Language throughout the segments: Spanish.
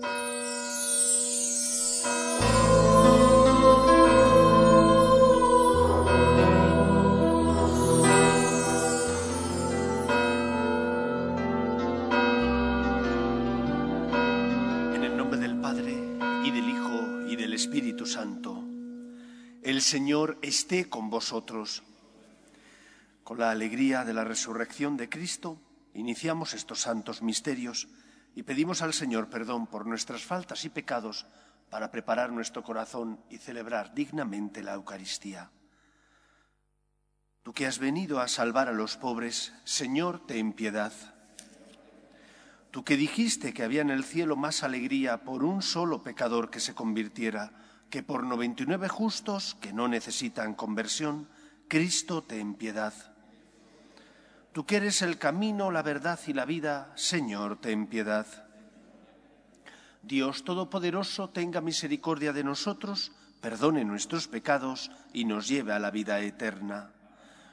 En el nombre del Padre, y del Hijo, y del Espíritu Santo, el Señor esté con vosotros. Con la alegría de la resurrección de Cristo, iniciamos estos santos misterios y pedimos al Señor perdón por nuestras faltas y pecados para preparar nuestro corazón y celebrar dignamente la Eucaristía. Tú que has venido a salvar a los pobres, Señor, ten piedad. Tú que dijiste que había en el cielo más alegría por un solo pecador que se convirtiera que por noventa y nueve justos que no necesitan conversión, Cristo ten piedad. Tú que eres el camino, la verdad y la vida, Señor, ten piedad. Dios Todopoderoso tenga misericordia de nosotros, perdone nuestros pecados y nos lleve a la vida eterna.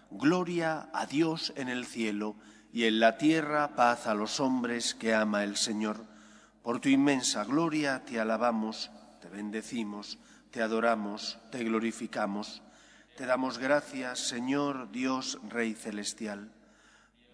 Gloria a Dios en el cielo y en la tierra paz a los hombres que ama el Señor. Por tu inmensa gloria te alabamos, te bendecimos, te adoramos, te glorificamos. Te damos gracias, Señor Dios Rey Celestial.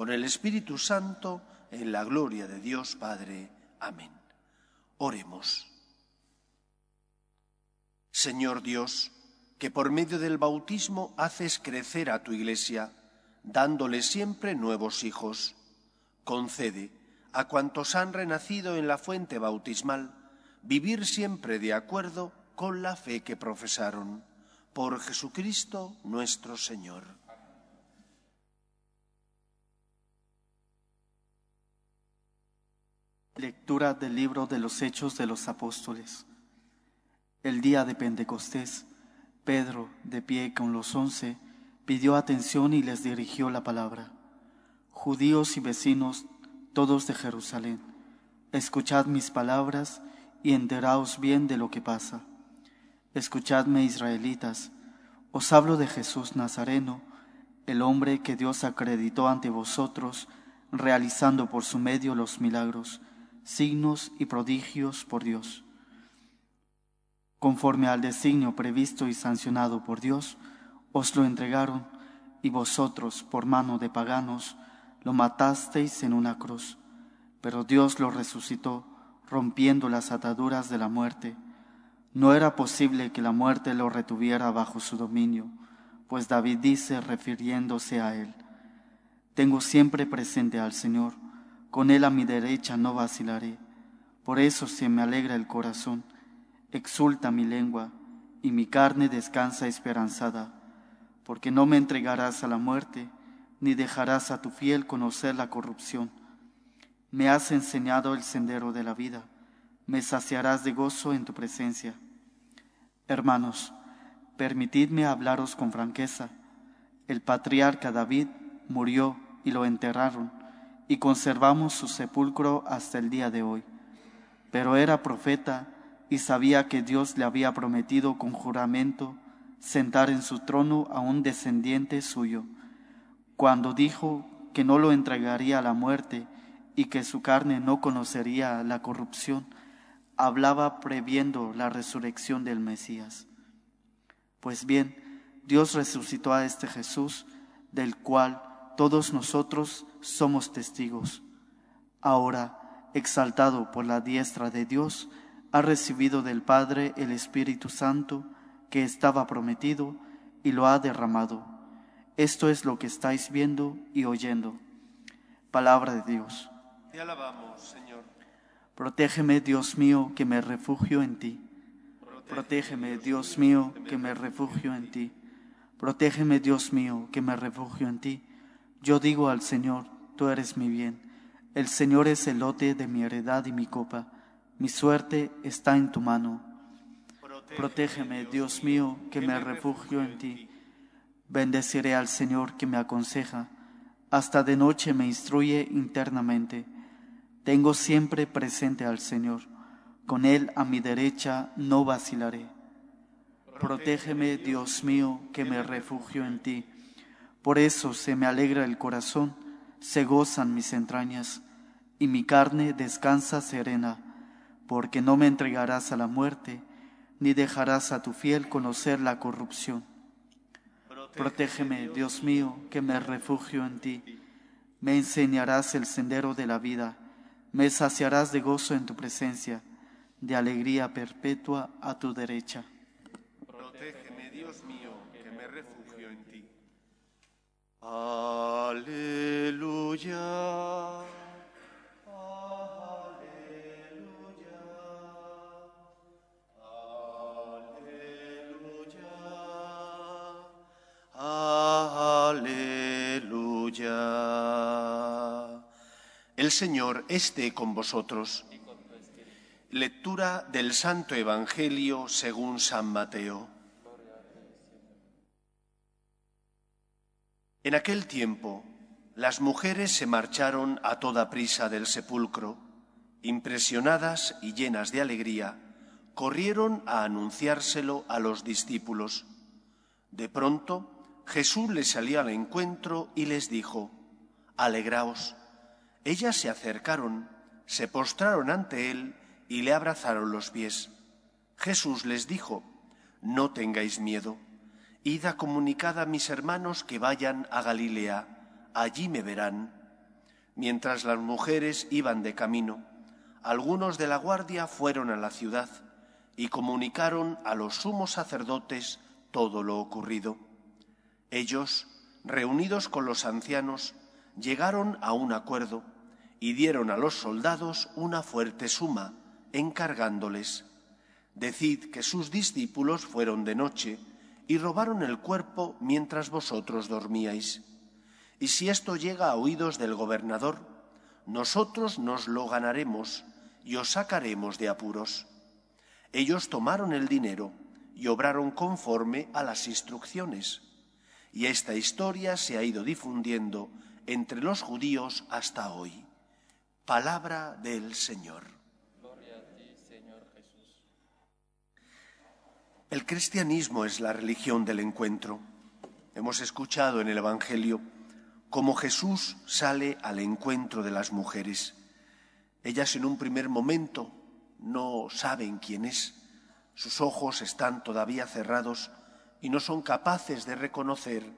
con el Espíritu Santo, en la gloria de Dios Padre. Amén. Oremos. Señor Dios, que por medio del bautismo haces crecer a tu iglesia, dándole siempre nuevos hijos, concede a cuantos han renacido en la fuente bautismal vivir siempre de acuerdo con la fe que profesaron. Por Jesucristo nuestro Señor. Lectura del libro de los Hechos de los Apóstoles. El día de Pentecostés, Pedro, de pie con los once, pidió atención y les dirigió la palabra. Judíos y vecinos, todos de Jerusalén, escuchad mis palabras y enteraos bien de lo que pasa. Escuchadme, israelitas, os hablo de Jesús Nazareno, el hombre que Dios acreditó ante vosotros, realizando por su medio los milagros, signos y prodigios por Dios. Conforme al designio previsto y sancionado por Dios, os lo entregaron y vosotros, por mano de paganos, lo matasteis en una cruz. Pero Dios lo resucitó, rompiendo las ataduras de la muerte. No era posible que la muerte lo retuviera bajo su dominio, pues David dice, refiriéndose a él, Tengo siempre presente al Señor, con él a mi derecha no vacilaré. Por eso se me alegra el corazón, exulta mi lengua, y mi carne descansa esperanzada porque no me entregarás a la muerte, ni dejarás a tu fiel conocer la corrupción. Me has enseñado el sendero de la vida, me saciarás de gozo en tu presencia. Hermanos, permitidme hablaros con franqueza. El patriarca David murió y lo enterraron, y conservamos su sepulcro hasta el día de hoy. Pero era profeta y sabía que Dios le había prometido con juramento sentar en su trono a un descendiente suyo, cuando dijo que no lo entregaría a la muerte y que su carne no conocería la corrupción, hablaba previendo la resurrección del Mesías. Pues bien, Dios resucitó a este Jesús, del cual todos nosotros somos testigos. Ahora, exaltado por la diestra de Dios, ha recibido del Padre el Espíritu Santo, que estaba prometido y lo ha derramado. Esto es lo que estáis viendo y oyendo. Palabra de Dios. Te alabamos, Señor. Protégeme, Dios mío, que me refugio en ti. Protégeme, Dios mío, que me refugio en ti. Protégeme, Dios mío, que me refugio en ti. Yo digo al Señor, tú eres mi bien. El Señor es el lote de mi heredad y mi copa. Mi suerte está en tu mano. Protégeme, Dios mío, que me refugio en ti. Bendeciré al Señor que me aconseja. Hasta de noche me instruye internamente. Tengo siempre presente al Señor. Con Él a mi derecha no vacilaré. Protégeme, Dios mío, que me refugio en ti. Por eso se me alegra el corazón, se gozan mis entrañas, y mi carne descansa serena, porque no me entregarás a la muerte, ni dejarás a tu fiel conocer la corrupción. Protégeme, Dios mío, que me refugio en ti. Me enseñarás el sendero de la vida, me saciarás de gozo en tu presencia, de alegría perpetua a tu derecha. Protégeme, Dios mío, que me refugio en ti. Aleluya. El Señor esté con vosotros. Lectura del Santo Evangelio según San Mateo. En aquel tiempo, las mujeres se marcharon a toda prisa del sepulcro, impresionadas y llenas de alegría, corrieron a anunciárselo a los discípulos. De pronto, Jesús les salió al encuentro y les dijo, Alegraos. Ellas se acercaron, se postraron ante él y le abrazaron los pies. Jesús les dijo, No tengáis miedo, id a comunicad a mis hermanos que vayan a Galilea, allí me verán. Mientras las mujeres iban de camino, algunos de la guardia fueron a la ciudad y comunicaron a los sumos sacerdotes todo lo ocurrido. Ellos, reunidos con los ancianos, llegaron a un acuerdo y dieron a los soldados una fuerte suma, encargándoles, Decid que sus discípulos fueron de noche y robaron el cuerpo mientras vosotros dormíais. Y si esto llega a oídos del gobernador, nosotros nos lo ganaremos y os sacaremos de apuros. Ellos tomaron el dinero y obraron conforme a las instrucciones. Y esta historia se ha ido difundiendo entre los judíos hasta hoy. Palabra del Señor. Gloria a ti, Señor Jesús. El cristianismo es la religión del encuentro. Hemos escuchado en el Evangelio cómo Jesús sale al encuentro de las mujeres. Ellas en un primer momento no saben quién es. Sus ojos están todavía cerrados y no son capaces de reconocer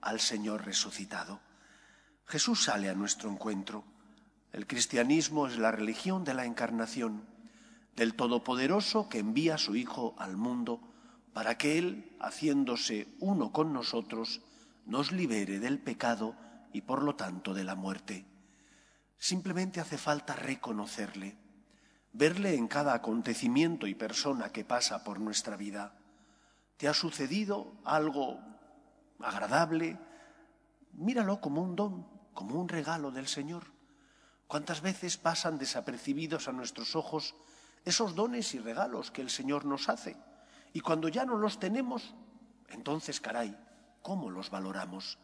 al Señor resucitado. Jesús sale a nuestro encuentro. El cristianismo es la religión de la encarnación, del Todopoderoso que envía a su Hijo al mundo para que Él, haciéndose uno con nosotros, nos libere del pecado y por lo tanto de la muerte. Simplemente hace falta reconocerle, verle en cada acontecimiento y persona que pasa por nuestra vida. ¿Te ha sucedido algo agradable? Míralo como un don, como un regalo del Señor. ¿Cuántas veces pasan desapercibidos a nuestros ojos esos dones y regalos que el Señor nos hace? Y cuando ya no los tenemos, entonces, caray, ¿cómo los valoramos?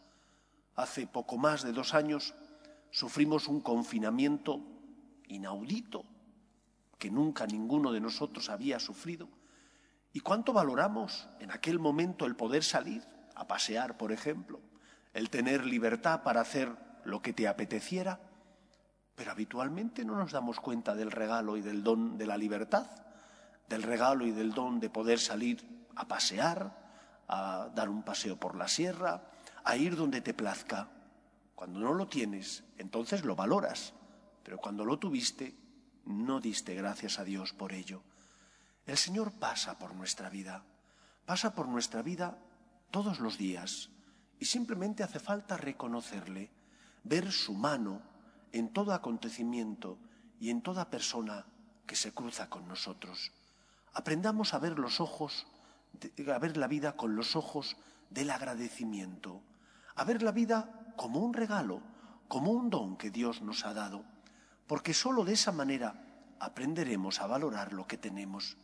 Hace poco más de dos años sufrimos un confinamiento inaudito que nunca ninguno de nosotros había sufrido. ¿Y cuánto valoramos en aquel momento el poder salir a pasear, por ejemplo, el tener libertad para hacer lo que te apeteciera? Pero habitualmente no nos damos cuenta del regalo y del don de la libertad, del regalo y del don de poder salir a pasear, a dar un paseo por la sierra, a ir donde te plazca. Cuando no lo tienes, entonces lo valoras, pero cuando lo tuviste, no diste gracias a Dios por ello. El Señor pasa por nuestra vida, pasa por nuestra vida todos los días y simplemente hace falta reconocerle, ver su mano en todo acontecimiento y en toda persona que se cruza con nosotros. Aprendamos a ver los ojos, a ver la vida con los ojos del agradecimiento, a ver la vida como un regalo, como un don que Dios nos ha dado, porque sólo de esa manera aprenderemos a valorar lo que tenemos.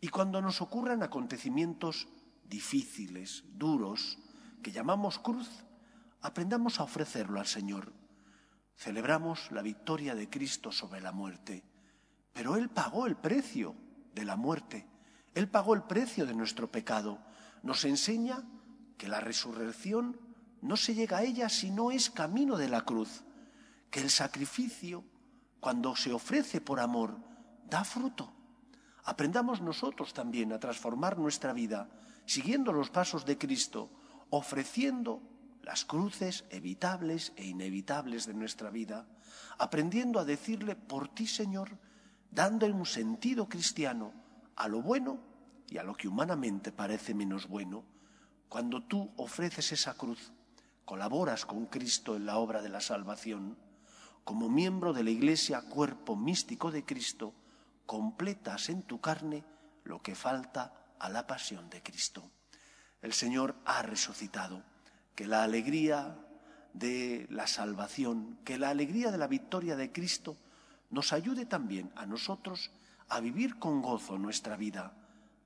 Y cuando nos ocurran acontecimientos difíciles, duros, que llamamos cruz, aprendamos a ofrecerlo al Señor. Celebramos la victoria de Cristo sobre la muerte, pero Él pagó el precio de la muerte, Él pagó el precio de nuestro pecado. Nos enseña que la resurrección no se llega a ella si no es camino de la cruz, que el sacrificio, cuando se ofrece por amor, da fruto. Aprendamos nosotros también a transformar nuestra vida siguiendo los pasos de Cristo, ofreciendo las cruces evitables e inevitables de nuestra vida, aprendiendo a decirle por ti, Señor, dándole un sentido cristiano a lo bueno y a lo que humanamente parece menos bueno. Cuando tú ofreces esa cruz, colaboras con Cristo en la obra de la salvación, como miembro de la Iglesia, cuerpo místico de Cristo, completas en tu carne lo que falta a la pasión de Cristo. El Señor ha resucitado, que la alegría de la salvación, que la alegría de la victoria de Cristo nos ayude también a nosotros a vivir con gozo nuestra vida,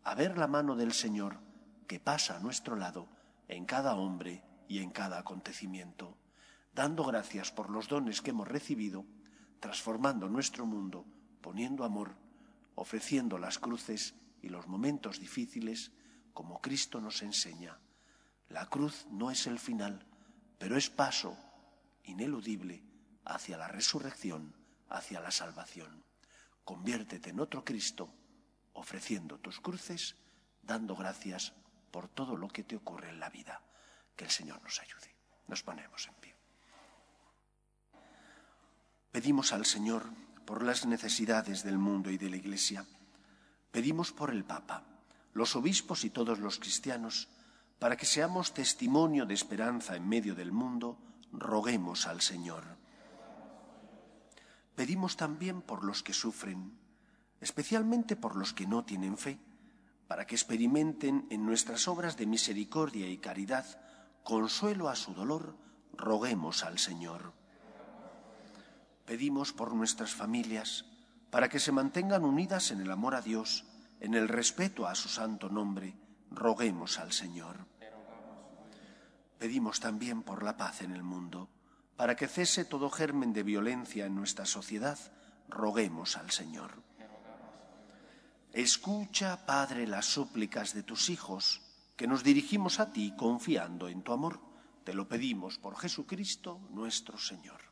a ver la mano del Señor que pasa a nuestro lado en cada hombre y en cada acontecimiento, dando gracias por los dones que hemos recibido, transformando nuestro mundo, poniendo amor, ofreciendo las cruces y los momentos difíciles como Cristo nos enseña. La cruz no es el final, pero es paso ineludible hacia la resurrección, hacia la salvación. Conviértete en otro Cristo, ofreciendo tus cruces, dando gracias por todo lo que te ocurre en la vida. Que el Señor nos ayude. Nos ponemos en pie. Pedimos al Señor por las necesidades del mundo y de la Iglesia. Pedimos por el Papa, los obispos y todos los cristianos, para que seamos testimonio de esperanza en medio del mundo, roguemos al Señor. Pedimos también por los que sufren, especialmente por los que no tienen fe, para que experimenten en nuestras obras de misericordia y caridad consuelo a su dolor, roguemos al Señor. Pedimos por nuestras familias, para que se mantengan unidas en el amor a Dios, en el respeto a su santo nombre, roguemos al Señor. Pedimos también por la paz en el mundo, para que cese todo germen de violencia en nuestra sociedad, roguemos al Señor. Escucha, Padre, las súplicas de tus hijos, que nos dirigimos a ti confiando en tu amor. Te lo pedimos por Jesucristo nuestro Señor.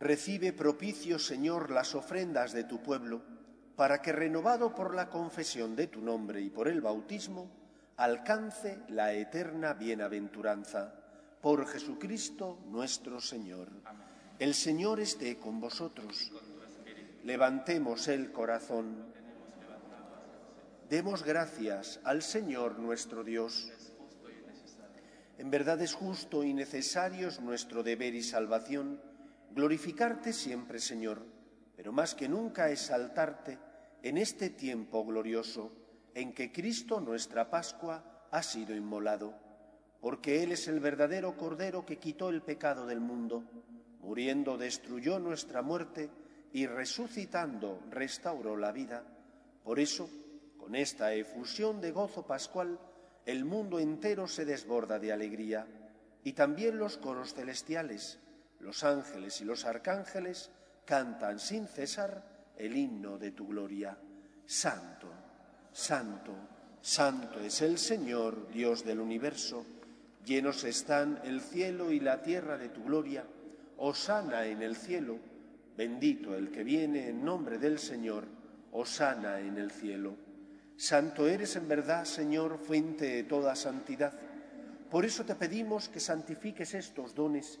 Recibe propicio, Señor, las ofrendas de tu pueblo, para que, renovado por la confesión de tu nombre y por el bautismo, alcance la eterna bienaventuranza. Por Jesucristo nuestro Señor. El Señor esté con vosotros. Levantemos el corazón. Demos gracias al Señor nuestro Dios. En verdad es justo y necesario es nuestro deber y salvación glorificarte siempre, Señor, pero más que nunca exaltarte en este tiempo glorioso en que Cristo, nuestra Pascua, ha sido inmolado, porque Él es el verdadero Cordero que quitó el pecado del mundo, muriendo destruyó nuestra muerte y resucitando restauró la vida. Por eso, con esta efusión de gozo pascual, el mundo entero se desborda de alegría, y también los coros celestiales, los ángeles y los arcángeles cantan sin cesar el himno de tu gloria. Santo, santo, santo es el Señor, Dios del universo. Llenos están el cielo y la tierra de tu gloria. Osana en el cielo. Bendito el que viene en nombre del Señor. Osana en el cielo. Santo eres en verdad, Señor, fuente de toda santidad. Por eso te pedimos que santifiques estos dones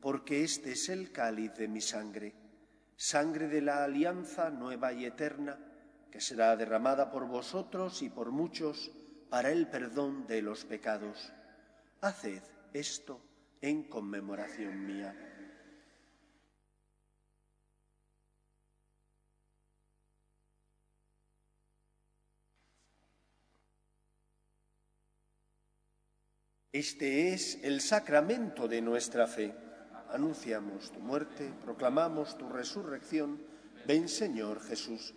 porque este es el cáliz de mi sangre, sangre de la alianza nueva y eterna, que será derramada por vosotros y por muchos para el perdón de los pecados. Haced esto en conmemoración mía. Este es el sacramento de nuestra fe anunciamos tu muerte, proclamamos tu resurrección. Ven, Señor Jesús.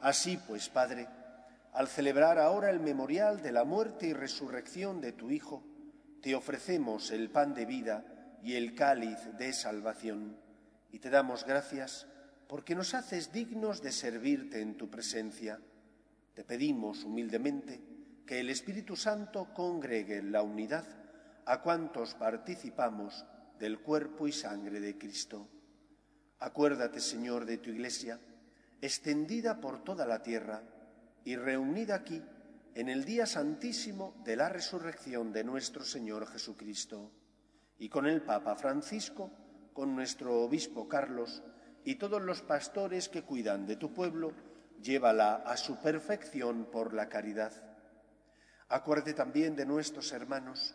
Así pues, Padre, al celebrar ahora el memorial de la muerte y resurrección de tu Hijo, te ofrecemos el pan de vida y el cáliz de salvación, y te damos gracias porque nos haces dignos de servirte en tu presencia. Te pedimos humildemente que el Espíritu Santo congregue en la unidad a cuantos participamos del cuerpo y sangre de Cristo. Acuérdate, Señor, de tu Iglesia, extendida por toda la tierra y reunida aquí en el día santísimo de la resurrección de nuestro Señor Jesucristo, y con el Papa Francisco, con nuestro obispo Carlos y todos los pastores que cuidan de tu pueblo, llévala a su perfección por la caridad. Acuérdate también de nuestros hermanos,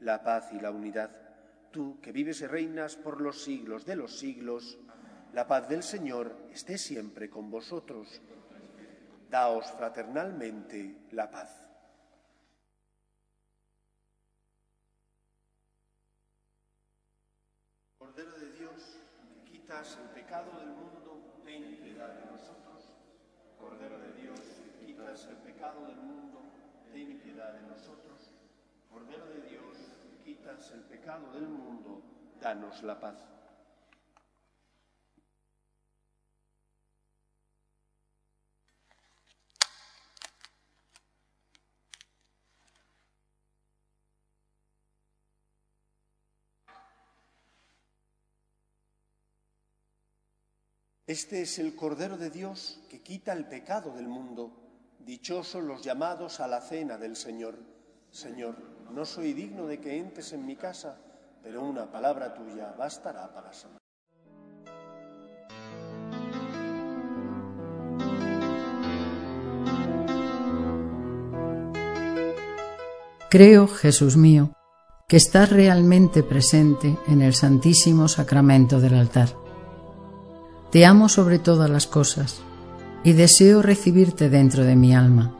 la paz y la unidad. Tú, que vives y reinas por los siglos de los siglos, la paz del Señor esté siempre con vosotros. Daos fraternalmente la paz. Cordero de Dios, que quitas el pecado del mundo, ten piedad de nosotros. Cordero de Dios, que quitas el pecado del mundo, ten piedad de nosotros. Cordero de Dios, el pecado del mundo, danos la paz. Este es el Cordero de Dios que quita el pecado del mundo. Dichosos los llamados a la cena del Señor. Señor, no soy digno de que entres en mi casa, pero una palabra tuya bastará para sanar. Creo, Jesús mío, que estás realmente presente en el Santísimo Sacramento del altar. Te amo sobre todas las cosas y deseo recibirte dentro de mi alma.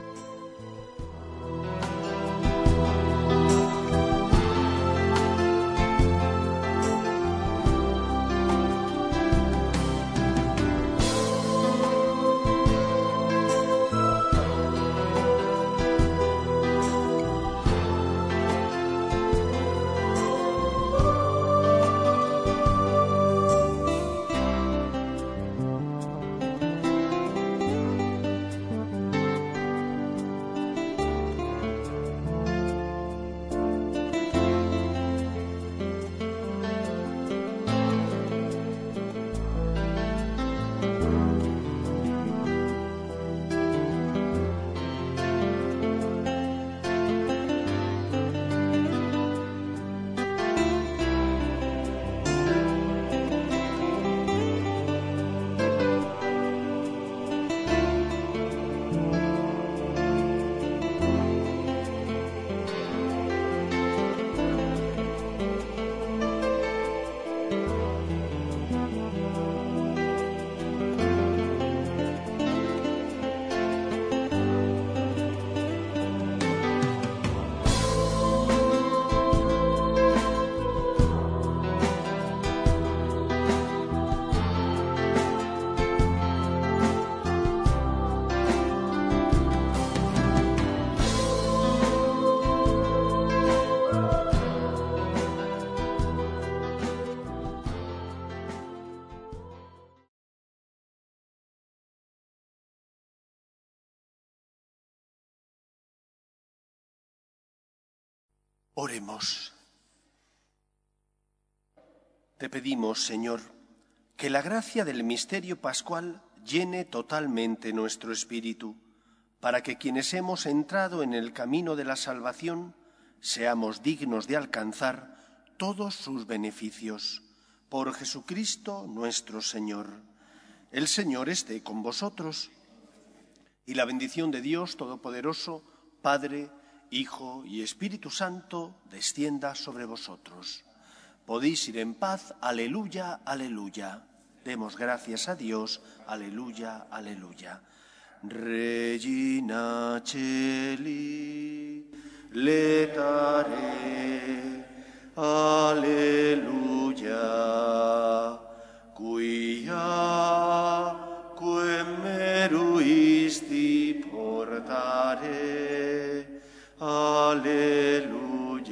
Oremos. Te pedimos, Señor, que la gracia del misterio pascual llene totalmente nuestro espíritu, para que quienes hemos entrado en el camino de la salvación seamos dignos de alcanzar todos sus beneficios. Por Jesucristo nuestro Señor. El Señor esté con vosotros y la bendición de Dios Todopoderoso, Padre, Hijo y Espíritu Santo, descienda sobre vosotros. Podéis ir en paz, aleluya, aleluya. Demos gracias a Dios, aleluya, aleluya. Regina Celi, letare, aleluya, quia quem meruisti portare. Alleluia.